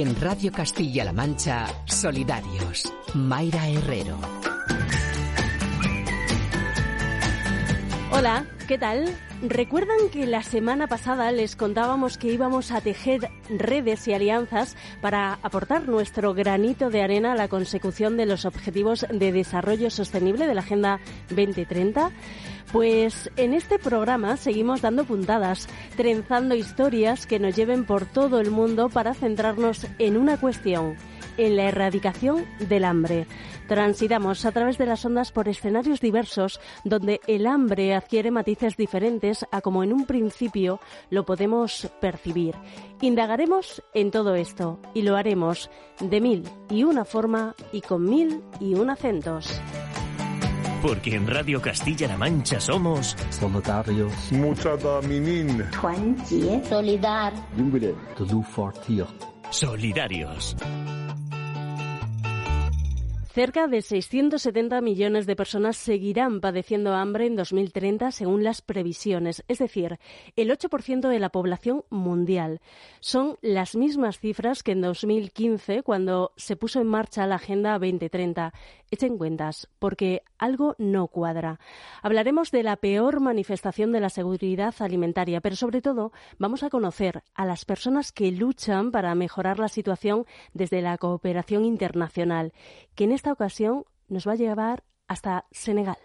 En Radio Castilla-La Mancha, Solidarios. Mayra Herrero. Hola, ¿qué tal? ¿Recuerdan que la semana pasada les contábamos que íbamos a tejer redes y alianzas para aportar nuestro granito de arena a la consecución de los objetivos de desarrollo sostenible de la Agenda 2030? Pues en este programa seguimos dando puntadas, trenzando historias que nos lleven por todo el mundo para centrarnos en una cuestión, en la erradicación del hambre. Transitamos a través de las ondas por escenarios diversos donde el hambre adquiere matices diferentes a como en un principio lo podemos percibir. Indagaremos en todo esto y lo haremos de mil y una forma y con mil y un acentos. Porque en Radio Castilla-La Mancha somos solidarios, Solidar. Solidarios. Cerca de 670 millones de personas seguirán padeciendo hambre en 2030 según las previsiones, es decir, el 8% de la población mundial. Son las mismas cifras que en 2015 cuando se puso en marcha la Agenda 2030. Echen cuentas, porque algo no cuadra. Hablaremos de la peor manifestación de la seguridad alimentaria, pero sobre todo vamos a conocer a las personas que luchan para mejorar la situación desde la cooperación internacional, que en esta ocasión nos va a llevar hasta Senegal.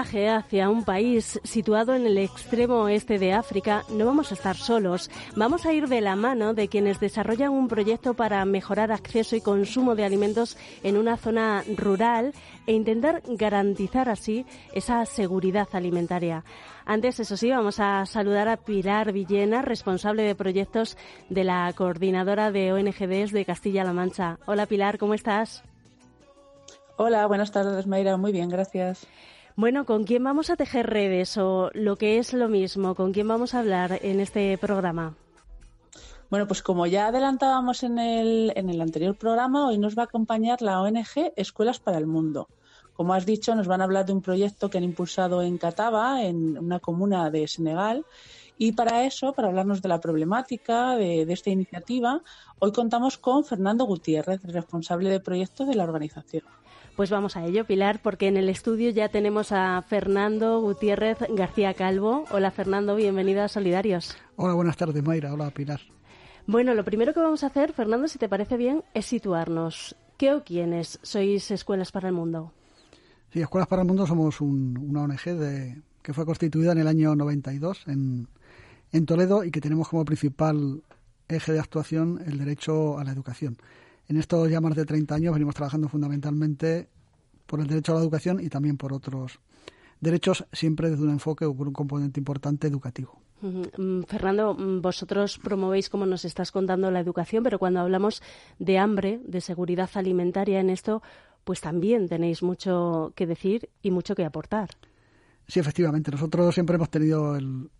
Hacia un país situado en el extremo oeste de África no vamos a estar solos. Vamos a ir de la mano de quienes desarrollan un proyecto para mejorar acceso y consumo de alimentos en una zona rural e intentar garantizar así esa seguridad alimentaria. Antes, eso sí, vamos a saludar a Pilar Villena, responsable de proyectos de la coordinadora de ONGDs de Castilla-La Mancha. Hola Pilar, ¿cómo estás? Hola, buenas tardes, Mayra. Muy bien, gracias. Bueno, ¿con quién vamos a tejer redes o lo que es lo mismo? ¿Con quién vamos a hablar en este programa? Bueno, pues como ya adelantábamos en el, en el anterior programa, hoy nos va a acompañar la ONG Escuelas para el Mundo. Como has dicho, nos van a hablar de un proyecto que han impulsado en Cataba, en una comuna de Senegal. Y para eso, para hablarnos de la problemática de, de esta iniciativa, hoy contamos con Fernando Gutiérrez, responsable de proyectos de la organización. Pues vamos a ello, Pilar, porque en el estudio ya tenemos a Fernando Gutiérrez García Calvo. Hola, Fernando, bienvenido a Solidarios. Hola, buenas tardes, Mayra. Hola, Pilar. Bueno, lo primero que vamos a hacer, Fernando, si te parece bien, es situarnos. ¿Qué o quiénes sois Escuelas para el Mundo? Sí, Escuelas para el Mundo somos una ONG de, que fue constituida en el año 92 en, en Toledo y que tenemos como principal eje de actuación el derecho a la educación. En estos ya más de 30 años venimos trabajando fundamentalmente por el derecho a la educación y también por otros derechos, siempre desde un enfoque o por un componente importante educativo. Mm, Fernando, mm, vosotros promovéis, como nos estás contando, la educación, pero cuando hablamos de hambre, de seguridad alimentaria en esto, pues también tenéis mucho que decir y mucho que aportar. Sí, efectivamente. Nosotros siempre hemos tenido el,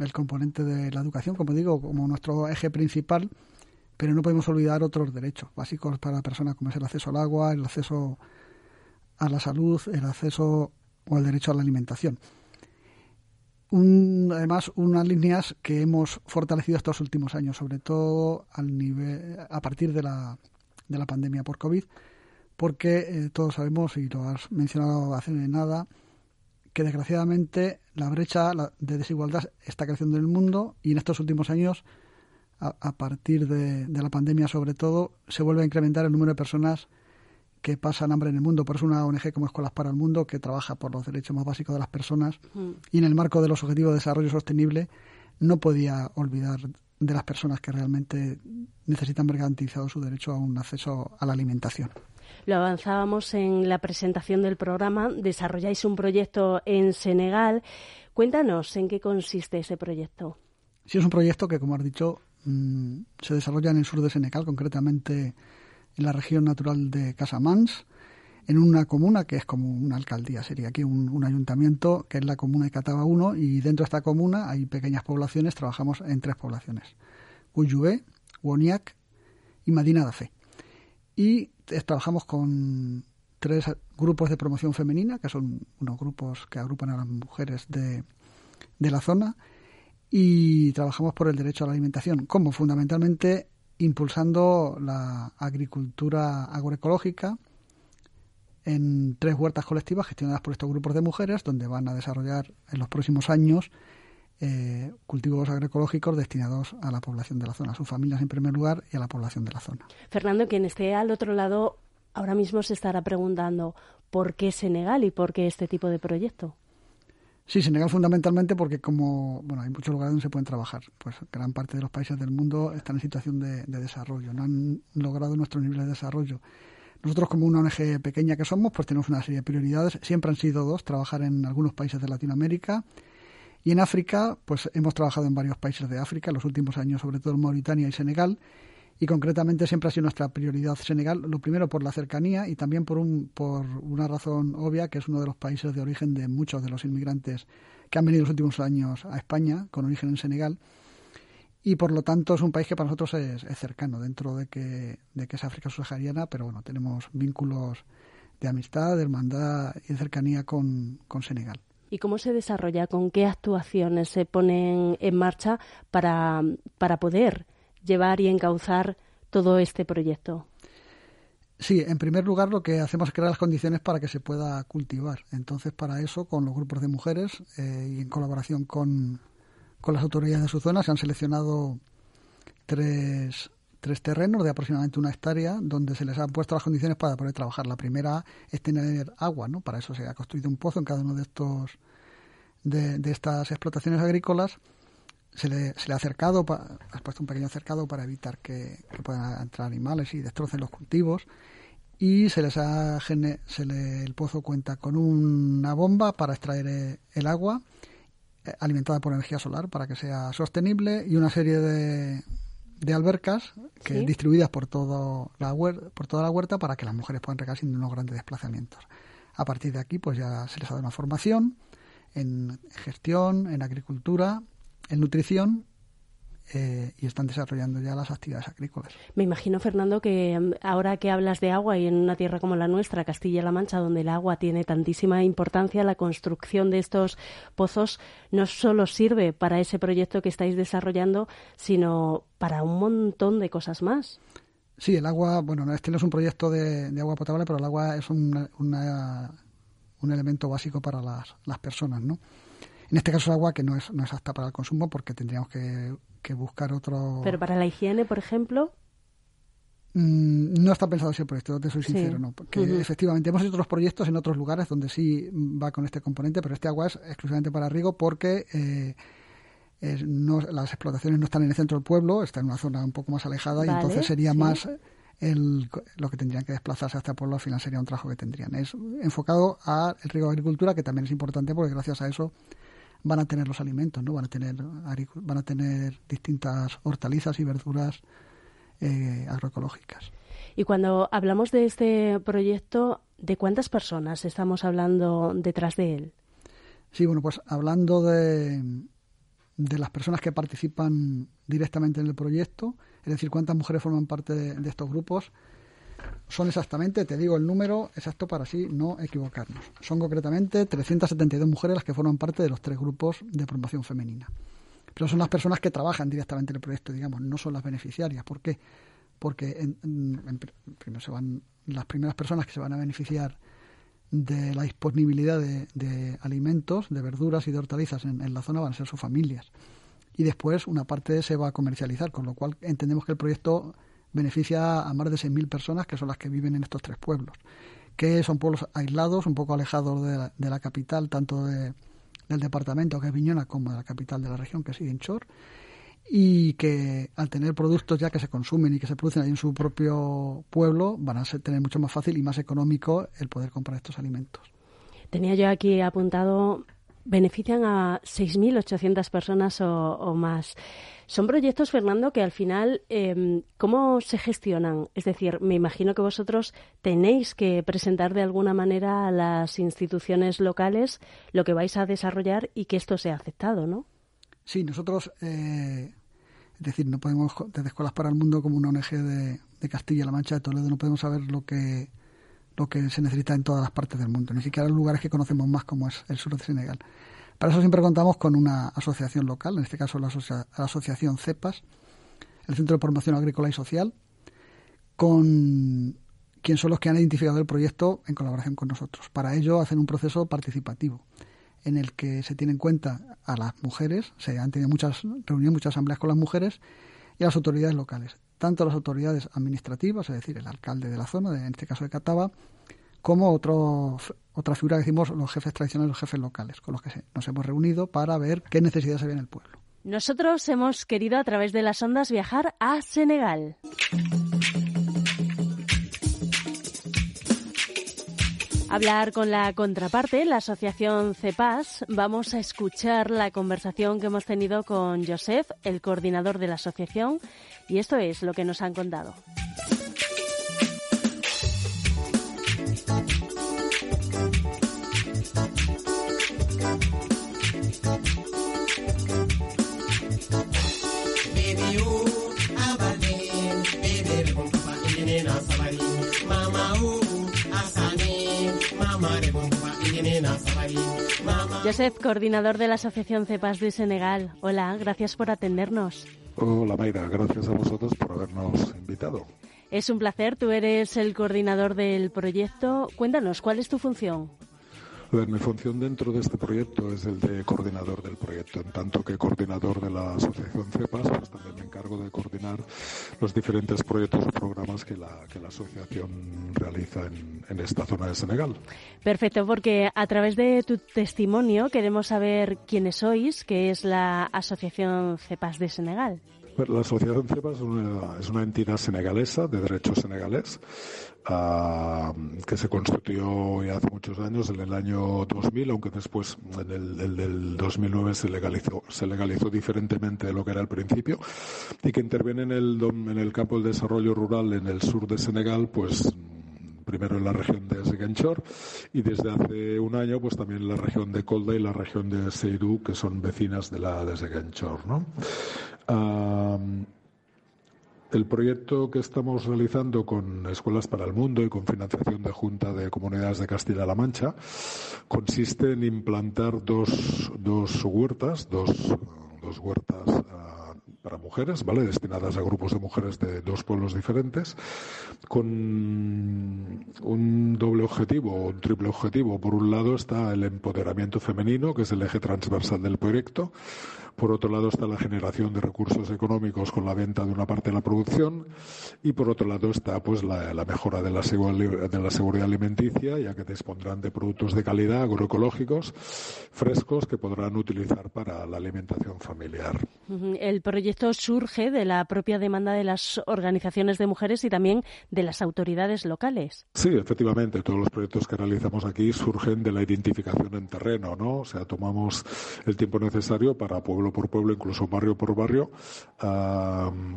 el componente de la educación, como digo, como nuestro eje principal pero no podemos olvidar otros derechos básicos para la persona, como es el acceso al agua, el acceso a la salud, el acceso o el derecho a la alimentación. además, unas líneas que hemos fortalecido estos últimos años, sobre todo al nivel, a partir de la, de la pandemia por COVID, porque eh, todos sabemos, y lo has mencionado hace nada, que desgraciadamente la brecha de desigualdad está creciendo en el mundo y en estos últimos años a, partir de, la pandemia sobre todo, se vuelve a incrementar el número de personas que pasan hambre en el mundo. Por eso una ONG como Escuelas para el Mundo, que trabaja por los derechos más básicos de las personas Mm. y en el marco de los Objetivos de Desarrollo Sostenible, no podía olvidar de las personas que realmente necesitan ver garantizado su derecho a un acceso a la alimentación. Lo avanzábamos en la presentación del programa. Desarrolláis un proyecto en Senegal. Cuéntanos en qué consiste ese proyecto. Sí, es un proyecto que, como has dicho, mm, se desarrolla en el sur de Senegal, concretamente en la región natural de Casamance, en una comuna que es como una alcaldía, sería aquí un, ayuntamiento, que es la comuna de Cataba 1, y dentro de esta comuna hay pequeñas poblaciones, trabajamos en tres poblaciones, Cuyué, Woniac y Madina da Fe. Y trabajamos con tres grupos de promoción femenina, que son unos grupos que agrupan a las mujeres de, de la zona, y trabajamos por el derecho a la alimentación, como fundamentalmente impulsando la agricultura agroecológica, en tres huertas colectivas gestionadas por estos grupos de mujeres, donde van a desarrollar en los próximos años eh, cultivos agroecológicos destinados a la población de la zona, a sus familias en primer lugar y a la población de la zona. Fernando, quien esté al otro lado ahora mismo se estará preguntando por qué Senegal y por qué este tipo de proyecto. Sí, Senegal fundamentalmente porque como bueno hay muchos lugares donde se pueden trabajar, pues gran parte de los países del mundo están en situación de, de desarrollo, no han logrado nuestros niveles de desarrollo nosotros como una ONG pequeña que somos, pues tenemos una serie de prioridades. Siempre han sido dos, trabajar en algunos países de Latinoamérica. Y en África, pues hemos trabajado en varios países de África, en los últimos años, sobre todo en Mauritania y Senegal. Y concretamente siempre ha sido nuestra prioridad Senegal, lo primero por la cercanía y también por, un, por una razón obvia, que es uno de los países de origen de muchos de los inmigrantes que han venido en los últimos años a España, con origen en Senegal y por lo tanto es un país que para nosotros es, cercano dentro de que, de que es África subsahariana, pero bueno, tenemos vínculos de amistad, de hermandad y de cercanía con, con Senegal. ¿Y cómo se desarrolla? ¿Con qué actuaciones se ponen en marcha para, para poder llevar y encauzar todo este proyecto? Sí, en primer lugar lo que hacemos es crear las condiciones para que se pueda cultivar. Entonces, para eso, con los grupos de mujeres eh, y en colaboración con, con las autoridades de su zona. Se han seleccionado tres, tres terrenos de aproximadamente una hectárea donde se les han puesto las condiciones para poder trabajar. La primera es tener agua, ¿no? Para eso se ha construido un pozo en cada uno de estos de, estas explotaciones agrícolas. Se le, se le ha acercado, ha puesto un pequeño cercado para evitar que, puedan entrar animales y destrocen los cultivos. Y se les ha se le, el pozo cuenta con una bomba para extraer el agua eh, alimentada por energía solar para que sea sostenible y una serie de, de albercas que distribuidas por todo la por toda la huerta para que las mujeres puedan regar sin unos grandes desplazamientos. A partir de aquí, pues ya se les ha dado una formación en gestión, en agricultura, en nutrición eh, y están desarrollando ya las actividades agrícolas. Me imagino, Fernando, que mm, ahora que hablas de agua y en una tierra como la nuestra, Castilla-La Mancha, donde el agua tiene tantísima importancia, la construcción de estos pozos no solo sirve para ese proyecto que estáis desarrollando, sino para un montón de cosas más. Sí, el agua, bueno, este no es un proyecto de, agua potable, pero el agua es un elemento básico para las, las personas, ¿no? En este caso, el agua que no es, no es apta para el consumo porque tendríamos que, buscar otro. Pero para la higiene, por ejemplo. Mm, no está pensado ese proyecto, te soy sincero, no. Porque efectivamente hemos hecho otros proyectos en otros lugares donde sí va con este componente, pero este agua es exclusivamente para riego porque eh, las explotaciones no están en el centro del pueblo, está en una zona un poco más alejada y entonces sería más el, lo que tendrían que desplazarse hasta el pueblo, al final sería un trabajo que tendrían. Es enfocado al riego de agricultura, que también es importante porque gracias a eso van a tener los alimentos, ¿no? Van a tener, van a tener distintas hortalizas y verduras eh, agroecológicas. Y cuando hablamos de este proyecto, ¿de cuántas personas estamos hablando detrás de él? Sí, bueno, pues hablando de, de las personas que participan directamente en el proyecto, es decir, cuántas mujeres forman parte de estos grupos, son exactamente, te digo el número exacto para así no equivocarnos. Son concretamente 372 mujeres las que forman parte de los tres grupos de promoción femenina. Pero son las personas que trabajan directamente en el proyecto, digamos, no son las beneficiarias. ¿Por qué? Porque primero se van, las primeras personas que se van a beneficiar de la disponibilidad de, alimentos, de verduras y de hortalizas en, en la zona van a ser sus familias. Y después una parte se va a comercializar, con lo cual entendemos que el proyecto beneficia a más de 6.000 personas que son las que viven en estos tres pueblos, que son pueblos aislados, un poco alejados de la, capital, tanto de, del departamento, que es Viñona, como de la capital de la región, que es Iguinchor, y que al tener productos ya que se consumen y que se producen ahí en su propio pueblo, van a ser, tener mucho más fácil y más económico el poder comprar estos alimentos. Tenía yo aquí apuntado, benefician a 6.800 personas o, más. Son proyectos, Fernando, que al final, eh, ¿cómo se gestionan? Es decir, me imagino que vosotros tenéis que presentar de alguna manera a las instituciones locales lo que vais a desarrollar y que esto sea aceptado, ¿no? Sí, nosotros, eh, es decir, no podemos, desde Escuelas para el Mundo, como una ONG de, de Castilla-La Mancha, de Toledo, no podemos saber lo que, lo que se necesita en todas las partes del mundo, ni siquiera en lugares que conocemos más, como es el sur de Senegal. Para eso siempre contamos con una asociación local, en este caso la, asociación CEPAS, el Centro de Formación Agrícola y Social, con quien son los que han identificado el proyecto en colaboración con nosotros. Para ello hacen un proceso participativo en el que se tiene en cuenta a las mujeres, se han tenido muchas reuniones, muchas asambleas con las mujeres y a las autoridades locales, tanto las autoridades administrativas, es decir, el alcalde de la zona, en este caso de Cataba, como otro, otra figura que decimos los jefes tradicionales, los jefes locales, con los que nos hemos reunido para ver qué necesidades había en el pueblo. Nosotros hemos querido a través de las ondas viajar a Senegal. Hablar con la contraparte, la asociación CEPAS. Vamos a escuchar la conversación que hemos tenido con Joseph, el coordinador de la asociación, y esto es lo que nos han contado. Joseph, coordinador de la Asociación CEPAS de Senegal. Hola, gracias por atendernos. Hola Mayra, gracias a vosotros por habernos invitado. Es un placer, tú eres el coordinador del proyecto. Cuéntanos, ¿cuál es tu función? Mi función dentro de este proyecto es el de coordinador del proyecto. En tanto que coordinador de la asociación CEPAS, pues también me encargo de coordinar los diferentes proyectos o programas que la, que la asociación realiza en, en esta zona de Senegal. Perfecto, porque a través de tu testimonio queremos saber quiénes sois, que es la Asociación CEPAS de Senegal. La Asociación CEPAS es una, entidad senegalesa de derecho senegalés ah, que se constituyó ya hace muchos años, en el año 2000, aunque después en el, del 2009 se legalizó, se legalizó diferentemente de lo que era al principio y que interviene en el, en el campo del desarrollo rural en el sur de Senegal, pues primero en la región de Seguenchor y desde hace un año pues también en la región de Kolda y la región de Seidú que son vecinas de la de Seguenchor, ¿no? El proyecto que estamos realizando con Escuelas para el Mundo y con financiación de Junta de Comunidades de Castilla-La Mancha consiste en implantar dos, dos huertas, dos, dos huertas ah, para mujeres, ¿vale? Destinadas a grupos de mujeres de dos pueblos diferentes, con un doble objetivo, un triple objetivo. Por un lado está el empoderamiento femenino, que es el eje transversal del proyecto. Por otro lado está la generación de recursos económicos con la venta de una parte de la producción y por otro lado está pues la, mejora de la, de la seguridad alimenticia ya que dispondrán de productos de calidad agroecológicos frescos que podrán utilizar para la alimentación familiar. El proyecto surge de la propia demanda de las organizaciones de mujeres y también de las autoridades locales. Sí, efectivamente, todos los proyectos que realizamos aquí surgen de la identificación en terreno, ¿no? O sea, tomamos el tiempo necesario para pueblo por pueblo, incluso barrio por barrio,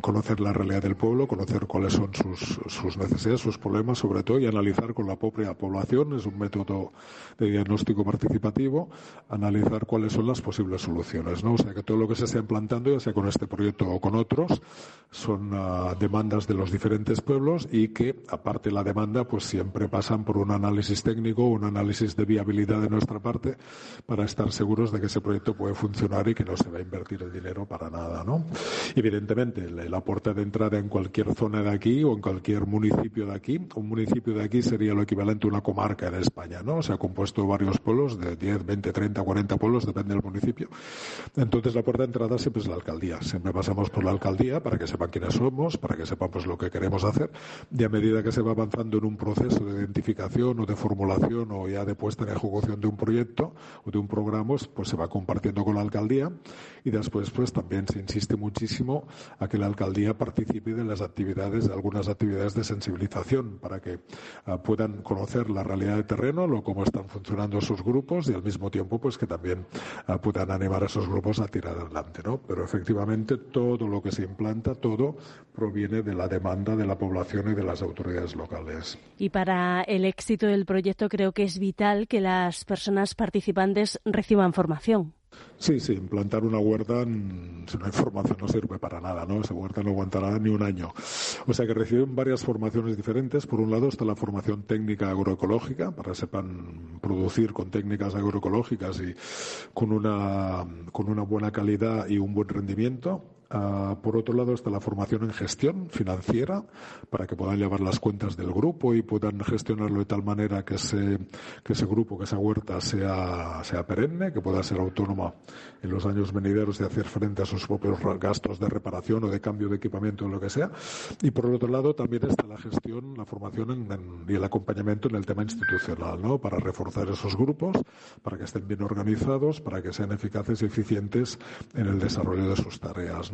conocer la realidad del pueblo, conocer cuáles son sus, sus necesidades, sus problemas, sobre todo, y analizar con la propia población. Es un método de diagnóstico participativo, analizar cuáles son las posibles soluciones, ¿no? O sea, que todo lo que se está implantando, ya sea con este proyecto o con otros, son ah, demandas de los diferentes pueblos y que, aparte de la demanda, pues siempre pasan por un análisis técnico, un análisis de viabilidad de nuestra parte para estar seguros de que ese proyecto puede funcionar y que no se va a invertir el dinero para nada, ¿no? Evidentemente, la puerta de entrada en cualquier zona de aquí o en cualquier municipio de aquí, un municipio de aquí sería lo equivalente a una comarca en España, ¿no? O sea, compuesto varios pueblos, de 10, 20, 30, 40 pueblos, depende del municipio. Entonces, la puerta de entrada siempre es la alcaldía, siempre pasamos por la alcaldía para que sepan quiénes somos, para que sepamos pues, lo que queremos hacer. Y a medida que se va avanzando en un proceso de identificación o de formulación o ya de puesta en ejecución de un proyecto o de un programa, pues se va compartiendo con la alcaldía y después pues también se insiste muchísimo a que la alcaldía participe de las actividades, de algunas actividades de sensibilización para que ah, puedan conocer la realidad de terreno, lo cómo están funcionando sus grupos y al mismo tiempo pues que también ah, puedan animar a esos grupos a tirar adelante, ¿no? Pero efectivamente todo lo que se implanta, todo proviene de la demanda de la población y de las autoridades locales. Y para el éxito del proyecto creo que es vital que las personas participantes reciban formación. Sí, sí, implantar una huerta sin una información no sirve para nada, ¿no? Esa huerta no aguantará ni un año. O sea que reciben varias formaciones diferentes. Por un lado está la formación técnica agroecológica, para que sepan producir con técnicas agroecológicas y con una, con una buena calidad y un buen rendimiento. Ah, por otro lado está la formación en gestión financiera para que puedan llevar las cuentas del grupo y puedan gestionarlo de tal manera que ese, que ese grupo, que esa huerta sea, sea perenne, que pueda ser autónoma en los años venideros y hacer frente a sus propios gastos de reparación o de cambio de equipamiento o lo que sea. Y por otro lado también está la gestión, la formación y el acompañamiento en el tema institucional, ¿no? Para reforzar esos grupos, para que estén bien organizados, para que sean eficaces y eficientes en el desarrollo de sus tareas.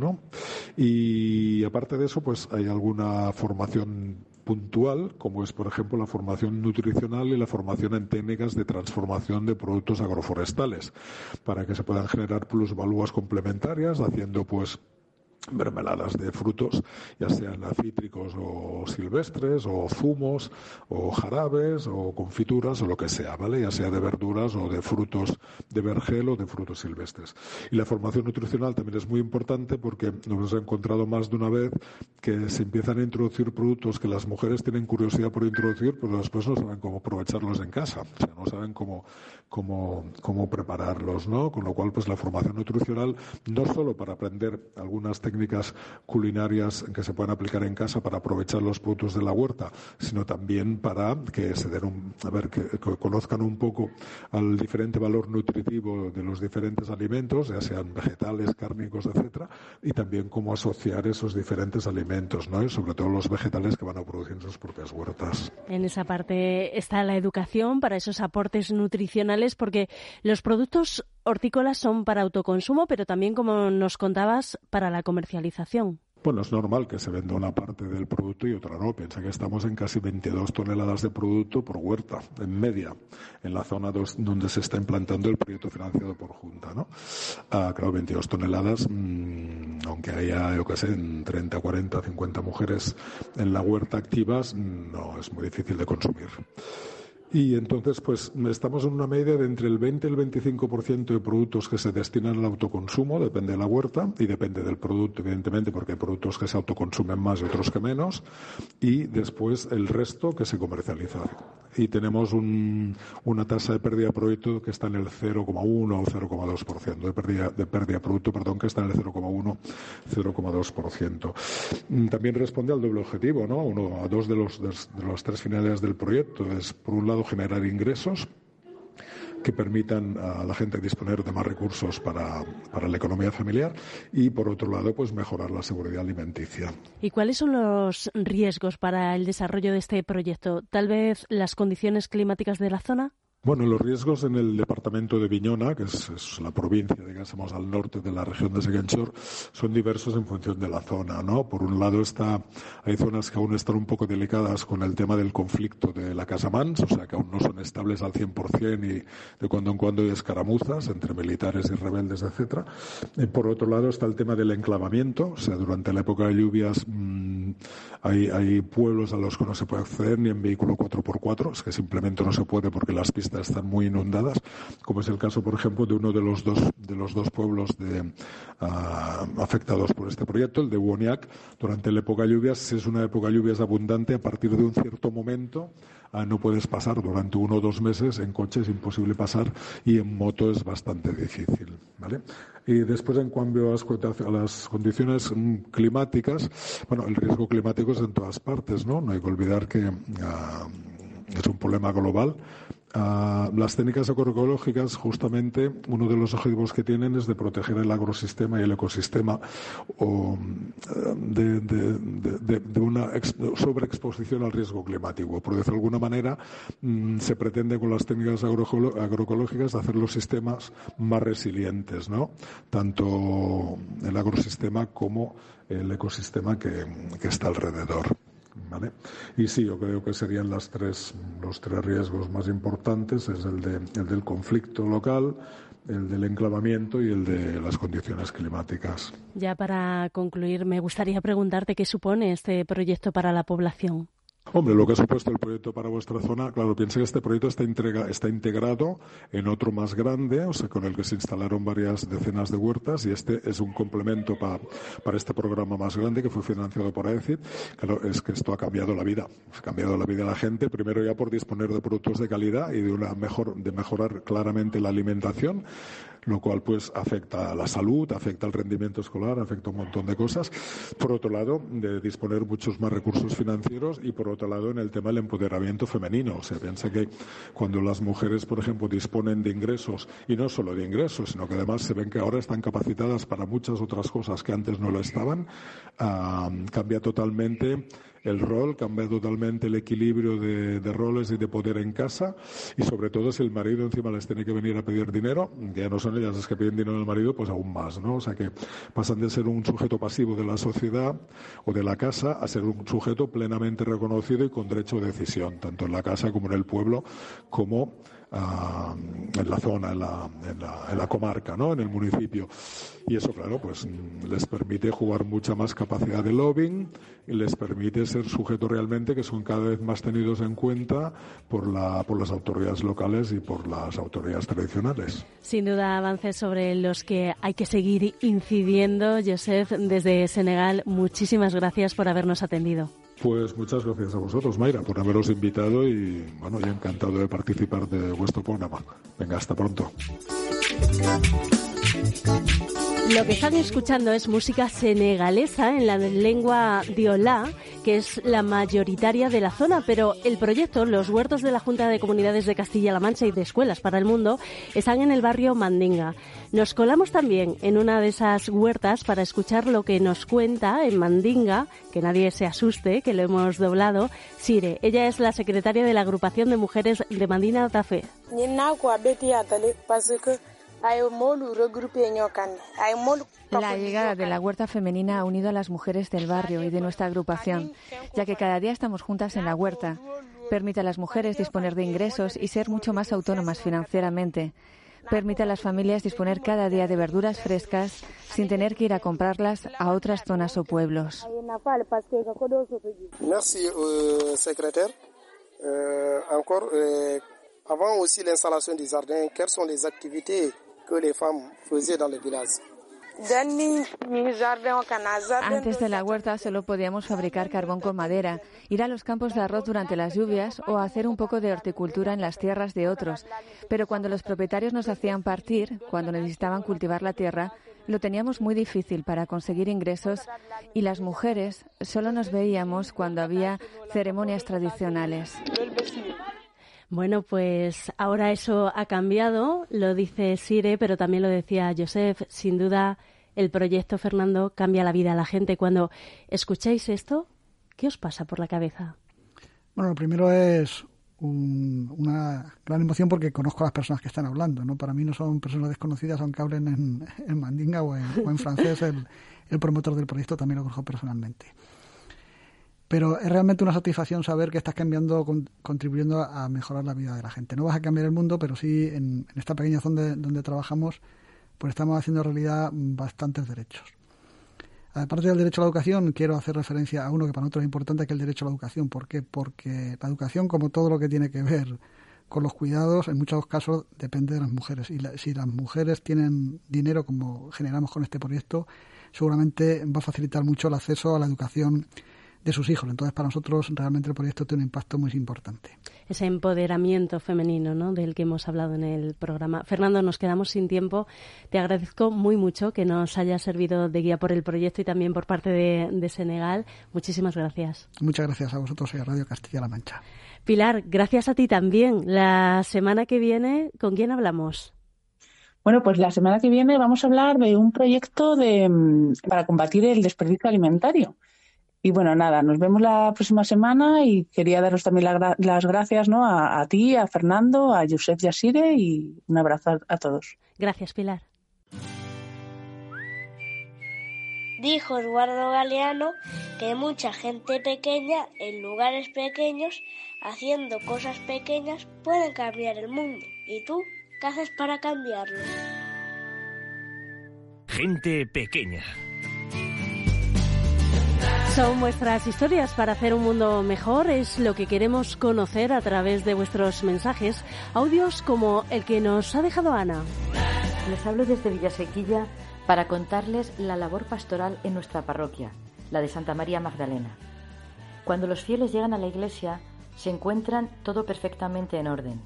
Y aparte de eso, pues hay alguna formación puntual, como es, por ejemplo, la formación nutricional y la formación en técnicas de transformación de productos agroforestales, para que se puedan generar plusvalúas complementarias, haciendo, pues, mermeladas de frutos, ya sean cítricos o silvestres, o zumos, o jarabes, o confituras, o lo que sea, ¿vale? Ya sea de verduras o de frutos de vergel o de frutos silvestres. Y la formación nutricional también es muy importante porque nos hemos encontrado más de una vez que se empiezan a introducir productos que las mujeres tienen curiosidad por introducir, pero después no saben cómo aprovecharlos en casa, o sea, no saben cómo, cómo, cómo prepararlos, ¿no? Con lo cual, pues la formación nutricional, no solo para aprender algunas técnicas culinarias que se puedan aplicar en casa para aprovechar los productos de la huerta, sino también para que se den un, a ver, que, conozcan un poco al diferente valor nutritivo de los diferentes alimentos, ya sean vegetales, cárnicos, etcétera, y también cómo asociar esos diferentes alimentos, ¿no? Y sobre todo los vegetales que van a producir en sus propias huertas. En esa parte está la educación para esos aportes nutricionales, porque los productos hortícolas son para autoconsumo, pero también, como nos contabas, para la comercialización. Bueno, es normal que se venda una parte del producto y otra no. Piensa que estamos en casi 22 toneladas de producto por huerta, en media, en la zona donde se está implantando el proyecto financiado por Junta, ¿no? Ah, claro, 22 toneladas, mm, aunque haya, yo qué sé, 30, 40, 50 mujeres en la huerta activas, no, es muy difícil de consumir. Y entonces, pues estamos en una media de entre el 20 y el 25% de productos que se destinan al autoconsumo, depende de la huerta y depende del producto, evidentemente, porque hay productos que se autoconsumen más y otros que menos, y después el resto que se comercializa y tenemos un, una tasa de pérdida de producto que está en el 0,1 o 0,2%, de pérdida, de pérdida de producto, perdón, que está en el 0,1, 0,2%. Mm, también responde al doble objetivo, ¿no? Uno, a dos de los, de, de las tres finalidades del proyecto. Es, por un lado, generar ingresos que permitan a la gente disponer de más recursos para, para, la economía familiar y, por otro lado, pues mejorar la seguridad alimenticia. ¿Y cuáles son los riesgos para el desarrollo de este proyecto? ¿Tal vez las condiciones climáticas de la zona? Bueno, los riesgos en el departamento de Viñona, que es, la provincia, digamos, al norte de la región de Seguenchor, son diversos en función de la zona, ¿no? Por un lado está, hay zonas que aún están un poco delicadas con el tema del conflicto de la Casa Mans, o sea, que aún no son estables al 100% y de cuando en cuando hay escaramuzas entre militares y rebeldes, etcétera. Por otro lado está el tema del enclavamiento, o sea, durante la época de lluvias mmm, hay, hay pueblos a los que no se puede acceder ni en vehículo 4x4, es que simplemente no se puede porque las pistas están muy inundadas, como es el caso, por ejemplo, de uno de los dos, de los dos pueblos de, ah, afectados por este proyecto, el de Woniak. Durante la época de lluvias, si es una época de lluvias abundante, a partir de un cierto momento ah, no puedes pasar durante uno o dos meses, en coche es imposible pasar y en moto es bastante difícil. ¿vale? Y después, en cambio, a las condiciones mm, climáticas, bueno, el riesgo climático es en todas partes, ¿no? No hay que olvidar que ah, es un problema global Ah, las técnicas agroecológicas, justamente, uno de los objetivos que tienen es de proteger el agrosistema y el ecosistema eh, de, una sobreexposición al riesgo climático. Por decirlo de alguna manera, mm, se pretende con las técnicas agroecológicas hacer los sistemas más resilientes, ¿no? Tanto el agrosistema como el ecosistema que está alrededor. Y sí, yo creo que serían las tres, los tres riesgos más importantes, es el, de, el del conflicto local, el del enclavamiento y el de las condiciones climáticas. Ya para concluir, me gustaría preguntarte qué supone este proyecto para la población. Hombre, lo que ha supuesto el proyecto para vuestra zona, claro, piensa que este proyecto está, integrado en otro más grande, o sea, con el que se instalaron varias decenas de huertas, y este es un complemento para este programa más grande que fue financiado por AECID. Claro, es que esto ha cambiado la vida, ha cambiado la vida de la gente, primero ya por disponer de productos de calidad y de una mejor, de mejorar claramente la alimentación, lo cual pues afecta a la salud, afecta al rendimiento escolar, afecta un montón de cosas. Por otro lado, de disponer muchos más recursos financieros y por otro lado en el tema del empoderamiento femenino. O sea, piensa que cuando las mujeres, por ejemplo, disponen de ingresos y no solo de ingresos, sino que además se ven que ahora están capacitadas para muchas otras cosas que antes no lo estaban, ah, cambia totalmente el rol, cambia totalmente el equilibrio de, roles y de poder en casa y sobre todo si el marido encima les tiene que venir a pedir dinero, ya no son ellas las que piden dinero al marido, pues aún más, ¿no? O sea que pasan de ser un sujeto pasivo de la sociedad o de la casa a ser un sujeto plenamente reconocido y con derecho de decisión, tanto en la casa como en el pueblo, como Ah, en la zona, en la, en, la, comarca, ¿no? en el municipio. Y eso, claro, pues les permite jugar mucha más capacidad de lobbying y les permite ser sujetos realmente que son cada vez más tenidos en cuenta por, la, por las autoridades locales y por las autoridades tradicionales. Sin duda, avances sobre los que hay que seguir incidiendo. Joseph, desde Senegal, muchísimas gracias por habernos atendido. Pues muchas gracias a vosotros, Mayra, por haberos invitado y bueno, encantado de participar de vuestro programa. Venga, hasta pronto. Lo que están escuchando es música senegalesa en la lengua diolá, que es la mayoritaria de la zona, pero el proyecto, los huertos de la Junta de Comunidades de Castilla-La Mancha y de Escuelas para el Mundo, están en el barrio Mandinga. Nos colamos también en una de esas huertas para escuchar lo que nos cuenta en Mandinga, que nadie se asuste, que lo hemos doblado, Sire. Ella es la secretaria de la agrupación de mujeres de Mandina Tafé. La llegada de la huerta femenina ha unido a las mujeres del barrio y de nuestra agrupación, ya que cada día estamos juntas en la huerta. Permite a las mujeres disponer de ingresos y ser mucho más autónomas financieramente. Permite a las familias disponer cada día de verduras frescas sin tener que ir a comprarlas a otras zonas o pueblos. Merci, euh, secrétaire. Euh, encore, euh, avant aussi l'installation des jardins, quelles sont les activités que les femmes faisaient dans le village. Antes de la huerta solo podíamos fabricar carbón con madera, ir a los campos de arroz durante las lluvias o hacer un poco de horticultura en las tierras de otros. Pero cuando los propietarios nos hacían partir, cuando necesitaban cultivar la tierra, lo teníamos muy difícil para conseguir ingresos y las mujeres solo nos veíamos cuando había ceremonias tradicionales. Bueno, pues ahora eso ha cambiado, lo dice Sire, pero también lo decía Joseph. Sin duda, el proyecto Fernando cambia la vida a la gente. Cuando escucháis esto, ¿qué os pasa por la cabeza? Bueno, lo primero es una gran emoción porque conozco a las personas que están hablando. ¿no? Para mí no son personas desconocidas, aunque hablen en, mandinga o en, francés. El, el promotor del proyecto también lo conozco personalmente pero es realmente una satisfacción saber que estás cambiando, contribuyendo a mejorar la vida de la gente. No vas a cambiar el mundo, pero sí en, esta pequeña zona donde trabajamos, pues estamos haciendo realidad bastantes derechos. Aparte del derecho a la educación, quiero hacer referencia a uno que para nosotros es importante, que es el derecho a la educación. ¿Por qué? Porque la educación, como todo lo que tiene que ver con los cuidados, en muchos casos depende de las mujeres. Y si las mujeres tienen dinero, como generamos con este proyecto, seguramente va a facilitar mucho el acceso a la educación de sus hijos. Entonces, para nosotros realmente el proyecto tiene un impacto muy importante. Ese empoderamiento femenino ¿no? del que hemos hablado en el programa. Fernando, nos quedamos sin tiempo. Te agradezco muy mucho que nos haya servido de guía por el proyecto y también por parte de, de Senegal. Muchísimas gracias. Muchas gracias a vosotros y a Radio Castilla-La Mancha. Pilar, gracias a ti también. La semana que viene, ¿con quién hablamos? Bueno, pues la semana que viene vamos a hablar de un proyecto de, mm, para combatir el desperdicio alimentario. Y bueno, nada, nos vemos la próxima semana y quería daros también las gracias ¿no? a, ti, a Fernando, a Josep Yasire y un abrazo a todos. Gracias, Pilar. Dijo Eduardo Galeano que mucha gente pequeña en lugares pequeños, haciendo cosas pequeñas, pueden cambiar el mundo. ¿Y tú qué haces para cambiarlo? Gente pequeña. Son vuestras historias para hacer un mundo mejor, es lo que queremos conocer a través de vuestros mensajes, audios como el que nos ha dejado Ana. Les hablo desde Villasequilla para contarles la labor pastoral en nuestra parroquia, la de Santa María Magdalena. Cuando los fieles llegan a la iglesia, se encuentran todo perfectamente en orden.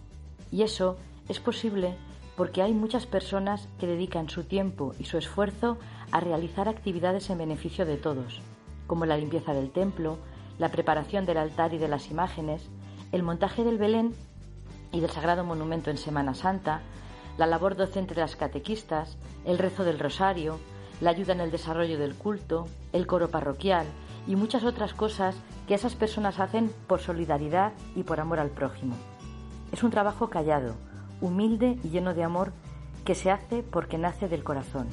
Y eso es posible porque hay muchas personas que dedican su tiempo y su esfuerzo a realizar actividades en beneficio de todos, como la limpieza del templo, la preparación del altar y de las imágenes, el montaje del Belén y del Sagrado Monumento en Semana Santa, la labor docente de las catequistas, el rezo del rosario, la ayuda en el desarrollo del culto, el coro parroquial y muchas otras cosas que esas personas hacen por solidaridad y por amor al prójimo. Es un trabajo callado, humilde y lleno de amor que se hace porque nace del corazón.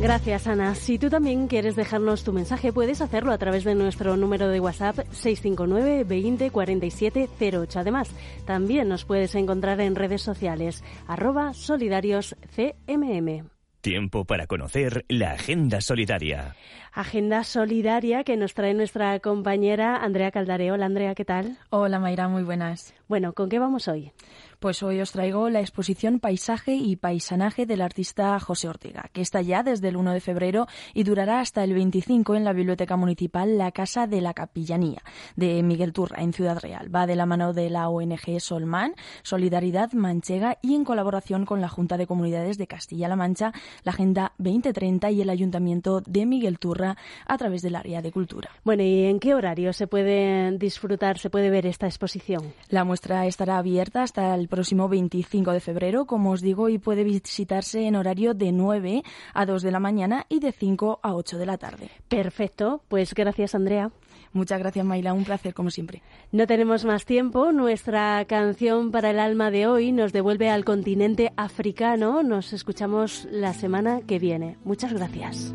Gracias, Ana. Si tú también quieres dejarnos tu mensaje, puedes hacerlo a través de nuestro número de WhatsApp 659 20 47 08. Además, también nos puedes encontrar en redes sociales arroba solidarios CMM. Tiempo para conocer la Agenda Solidaria. Agenda Solidaria que nos trae nuestra compañera Andrea Caldareo. Hola Andrea, ¿qué tal? Hola Mayra, muy buenas. Bueno, ¿con qué vamos hoy? Pues hoy os traigo la exposición Paisaje y Paisanaje del artista José Ortega, que está ya desde el 1 de febrero y durará hasta el 25 en la Biblioteca Municipal La Casa de la Capillanía de Miguel Turra, en Ciudad Real. Va de la mano de la ONG Solman, Solidaridad Manchega y en colaboración con la Junta de Comunidades de Castilla-La Mancha, la Agenda 2030 y el Ayuntamiento de Miguel Turra a través del área de cultura. Bueno, ¿y en qué horario se puede disfrutar, se puede ver esta exposición? La muestra estará abierta hasta el próximo 25 de febrero, como os digo, y puede visitarse en horario de 9 a 2 de la mañana y de 5 a 8 de la tarde. Perfecto, pues gracias Andrea. Muchas gracias, Mayla. Un placer, como siempre. No tenemos más tiempo. Nuestra canción para el alma de hoy nos devuelve al continente africano. Nos escuchamos la semana que viene. Muchas gracias.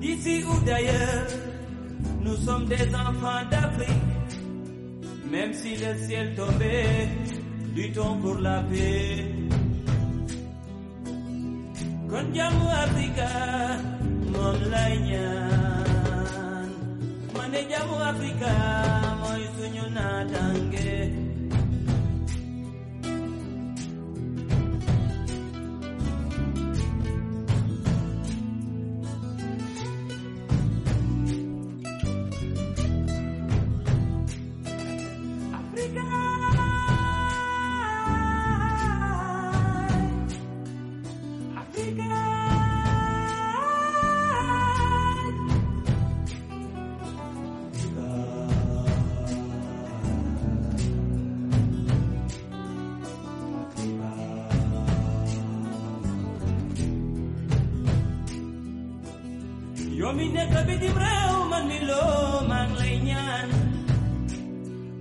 D'ici ou d'ailleurs, nous sommes des enfants d'Afrique. Même si le ciel tombait, luttons pour la paix. Kon jàmmu Afrika moom lay ñaan jàmmu Afrika mooy suñu naataange.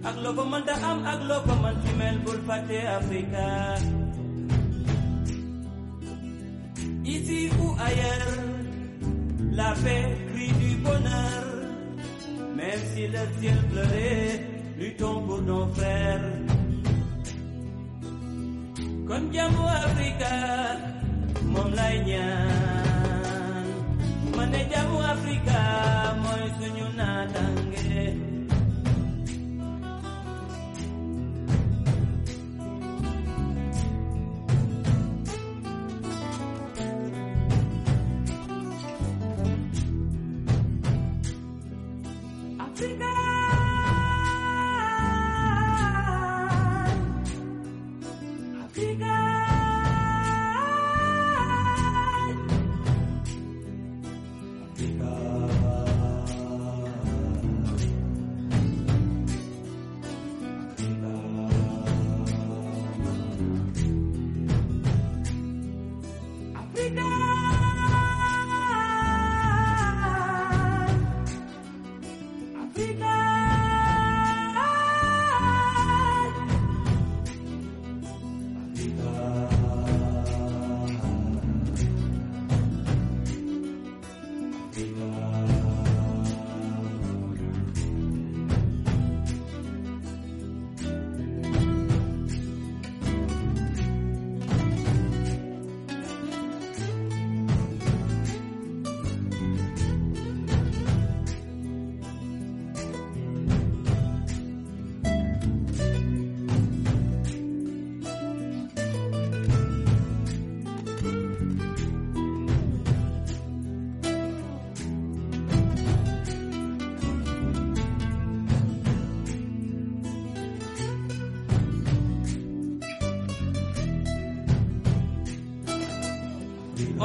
Ak loo ko mën am ak loo ko mën mel bul fàtte Afrika. Ici ou ailleurs la paix crie du bonheur. Même si le ciel pleurait luttons pour nos frères. Kon jàmmu Afrika moom lay ñaan. Ma ne jàmmu Afrika mooy suñu naataange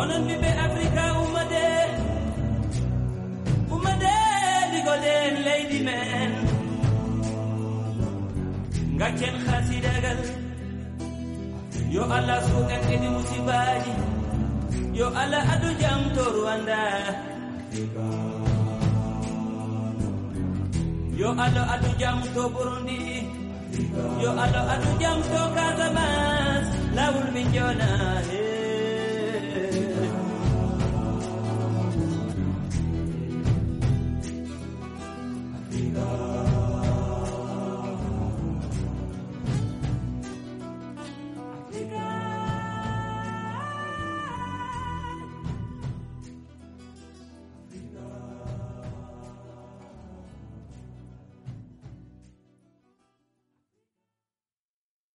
onon ɓiɓɓe africa ummade ummade ɗigoɗen leydi men gaccen hasidagal yo allah suuɗen kedi musibaji yo allah adu jam to rwanda yo allah adu jam to burundi. Yo allah adu jam to casamas lawol min jona